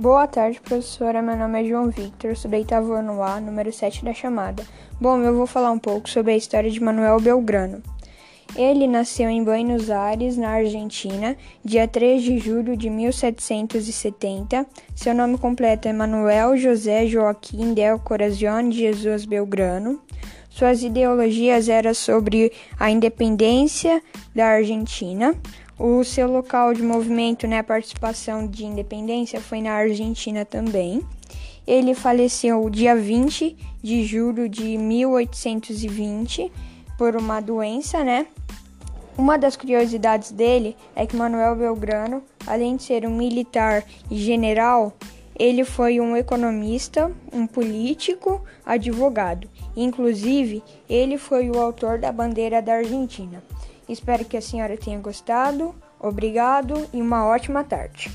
Boa tarde, professora. Meu nome é João Victor, sou do oitavo ano A, número 7 da chamada. Bom, eu vou falar um pouco sobre a história de Manuel Belgrano. Ele nasceu em Buenos Aires, na Argentina, dia 3 de julho de 1770. Seu nome completo é Manuel José Joaquim del Corazione Jesus Belgrano. Suas ideologias eram sobre a independência da Argentina, o seu local de movimento, né, participação de independência foi na Argentina também. Ele faleceu dia 20 de julho de 1820 por uma doença, né? Uma das curiosidades dele é que Manuel Belgrano, além de ser um militar e general, ele foi um economista, um político, advogado. Inclusive, ele foi o autor da bandeira da Argentina. Espero que a senhora tenha gostado. Obrigado e uma ótima tarde.